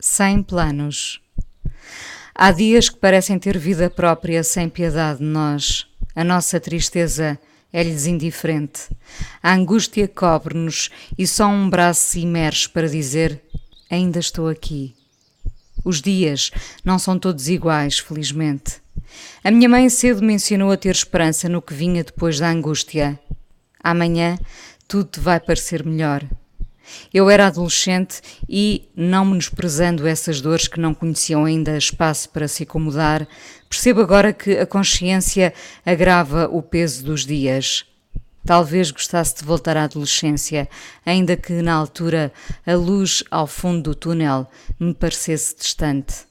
Sem planos. Há dias que parecem ter vida própria sem piedade de nós. A nossa tristeza é-lhes indiferente. A angústia cobre-nos e só um braço se imerge para dizer: Ainda estou aqui. Os dias não são todos iguais, felizmente. A minha mãe cedo me ensinou a ter esperança no que vinha depois da angústia. Amanhã tudo te vai parecer melhor. Eu era adolescente e, não menosprezando essas dores que não conheciam ainda espaço para se acomodar, percebo agora que a consciência agrava o peso dos dias. Talvez gostasse de voltar à adolescência, ainda que na altura a luz ao fundo do túnel me parecesse distante.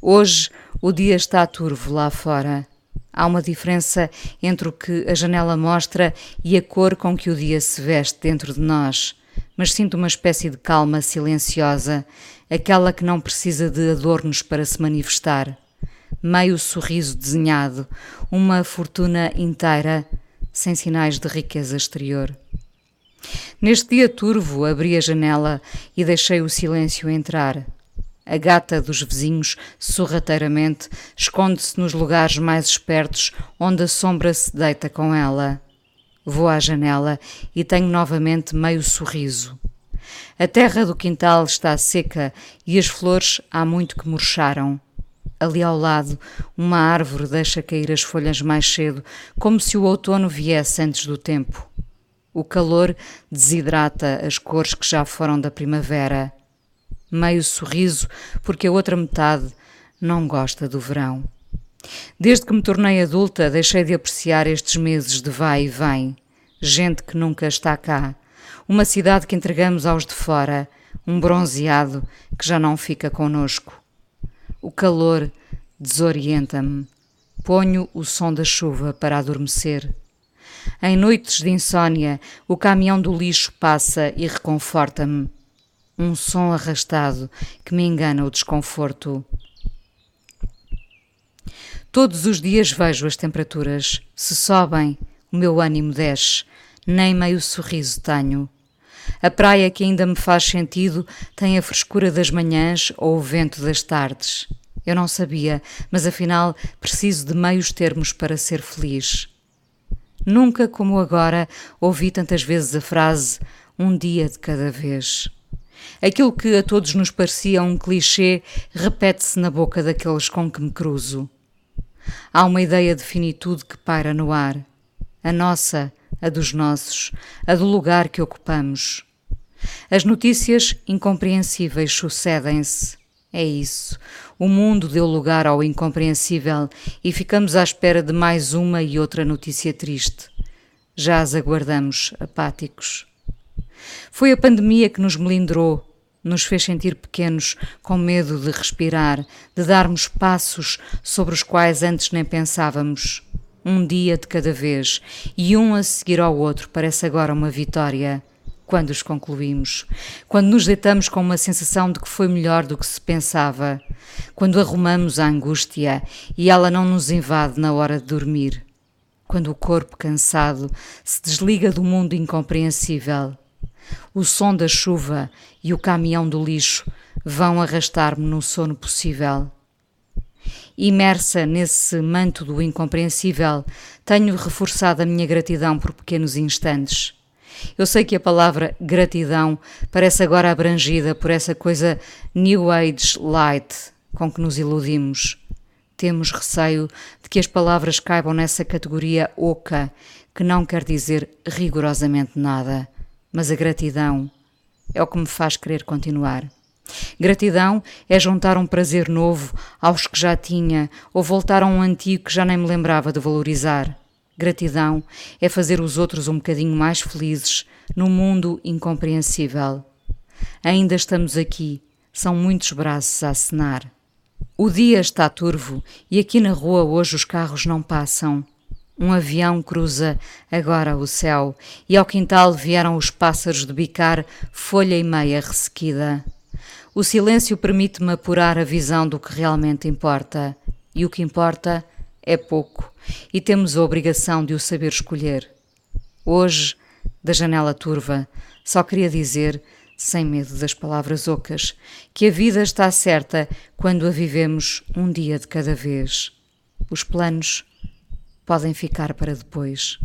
Hoje o dia está turvo lá fora. Há uma diferença entre o que a janela mostra e a cor com que o dia se veste dentro de nós mas sinto uma espécie de calma silenciosa, aquela que não precisa de adornos para se manifestar. Meio sorriso desenhado, uma fortuna inteira, sem sinais de riqueza exterior. Neste dia turvo, abri a janela e deixei o silêncio entrar. A gata dos vizinhos, sorrateiramente, esconde-se nos lugares mais espertos, onde a sombra se deita com ela. Vou à janela e tenho novamente meio sorriso. A terra do quintal está seca e as flores há muito que murcharam. Ali ao lado, uma árvore deixa cair as folhas mais cedo, como se o outono viesse antes do tempo. O calor desidrata as cores que já foram da primavera. Meio sorriso, porque a outra metade não gosta do verão. Desde que me tornei adulta, deixei de apreciar estes meses de vai e vem. Gente que nunca está cá. Uma cidade que entregamos aos de fora. Um bronzeado que já não fica conosco. O calor desorienta-me. Ponho o som da chuva para adormecer. Em noites de insônia, o caminhão do lixo passa e reconforta-me. Um som arrastado que me engana o desconforto. Todos os dias vejo as temperaturas. Se sobem, o meu ânimo desce, nem meio sorriso tenho. A praia que ainda me faz sentido tem a frescura das manhãs ou o vento das tardes. Eu não sabia, mas afinal preciso de meios termos para ser feliz. Nunca como agora ouvi tantas vezes a frase um dia de cada vez. Aquilo que a todos nos parecia um clichê repete-se na boca daqueles com que me cruzo. Há uma ideia de finitude que paira no ar. A nossa, a dos nossos, a do lugar que ocupamos. As notícias incompreensíveis sucedem-se. É isso. O mundo deu lugar ao incompreensível e ficamos à espera de mais uma e outra notícia triste. Já as aguardamos, apáticos. Foi a pandemia que nos melindrou, nos fez sentir pequenos, com medo de respirar, de darmos passos sobre os quais antes nem pensávamos. Um dia de cada vez, e um a seguir ao outro, parece agora uma vitória. Quando os concluímos, quando nos deitamos com uma sensação de que foi melhor do que se pensava, quando arrumamos a angústia e ela não nos invade na hora de dormir, quando o corpo cansado se desliga do mundo incompreensível o som da chuva e o caminhão do lixo vão arrastar-me no sono possível. Imersa nesse manto do incompreensível, tenho reforçado a minha gratidão por pequenos instantes. Eu sei que a palavra gratidão parece agora abrangida por essa coisa New Age light com que nos iludimos. Temos receio de que as palavras caibam nessa categoria oca, que não quer dizer rigorosamente nada mas a gratidão é o que me faz querer continuar. Gratidão é juntar um prazer novo aos que já tinha ou voltar a um antigo que já nem me lembrava de valorizar. Gratidão é fazer os outros um bocadinho mais felizes num mundo incompreensível. Ainda estamos aqui, são muitos braços a acenar. O dia está turvo e aqui na rua hoje os carros não passam. Um avião cruza agora o céu e ao quintal vieram os pássaros de bicar folha e meia ressequida. O silêncio permite-me apurar a visão do que realmente importa. E o que importa é pouco, e temos a obrigação de o saber escolher. Hoje, da janela turva, só queria dizer: sem medo das palavras ocas, que a vida está certa quando a vivemos um dia de cada vez. Os planos podem ficar para depois.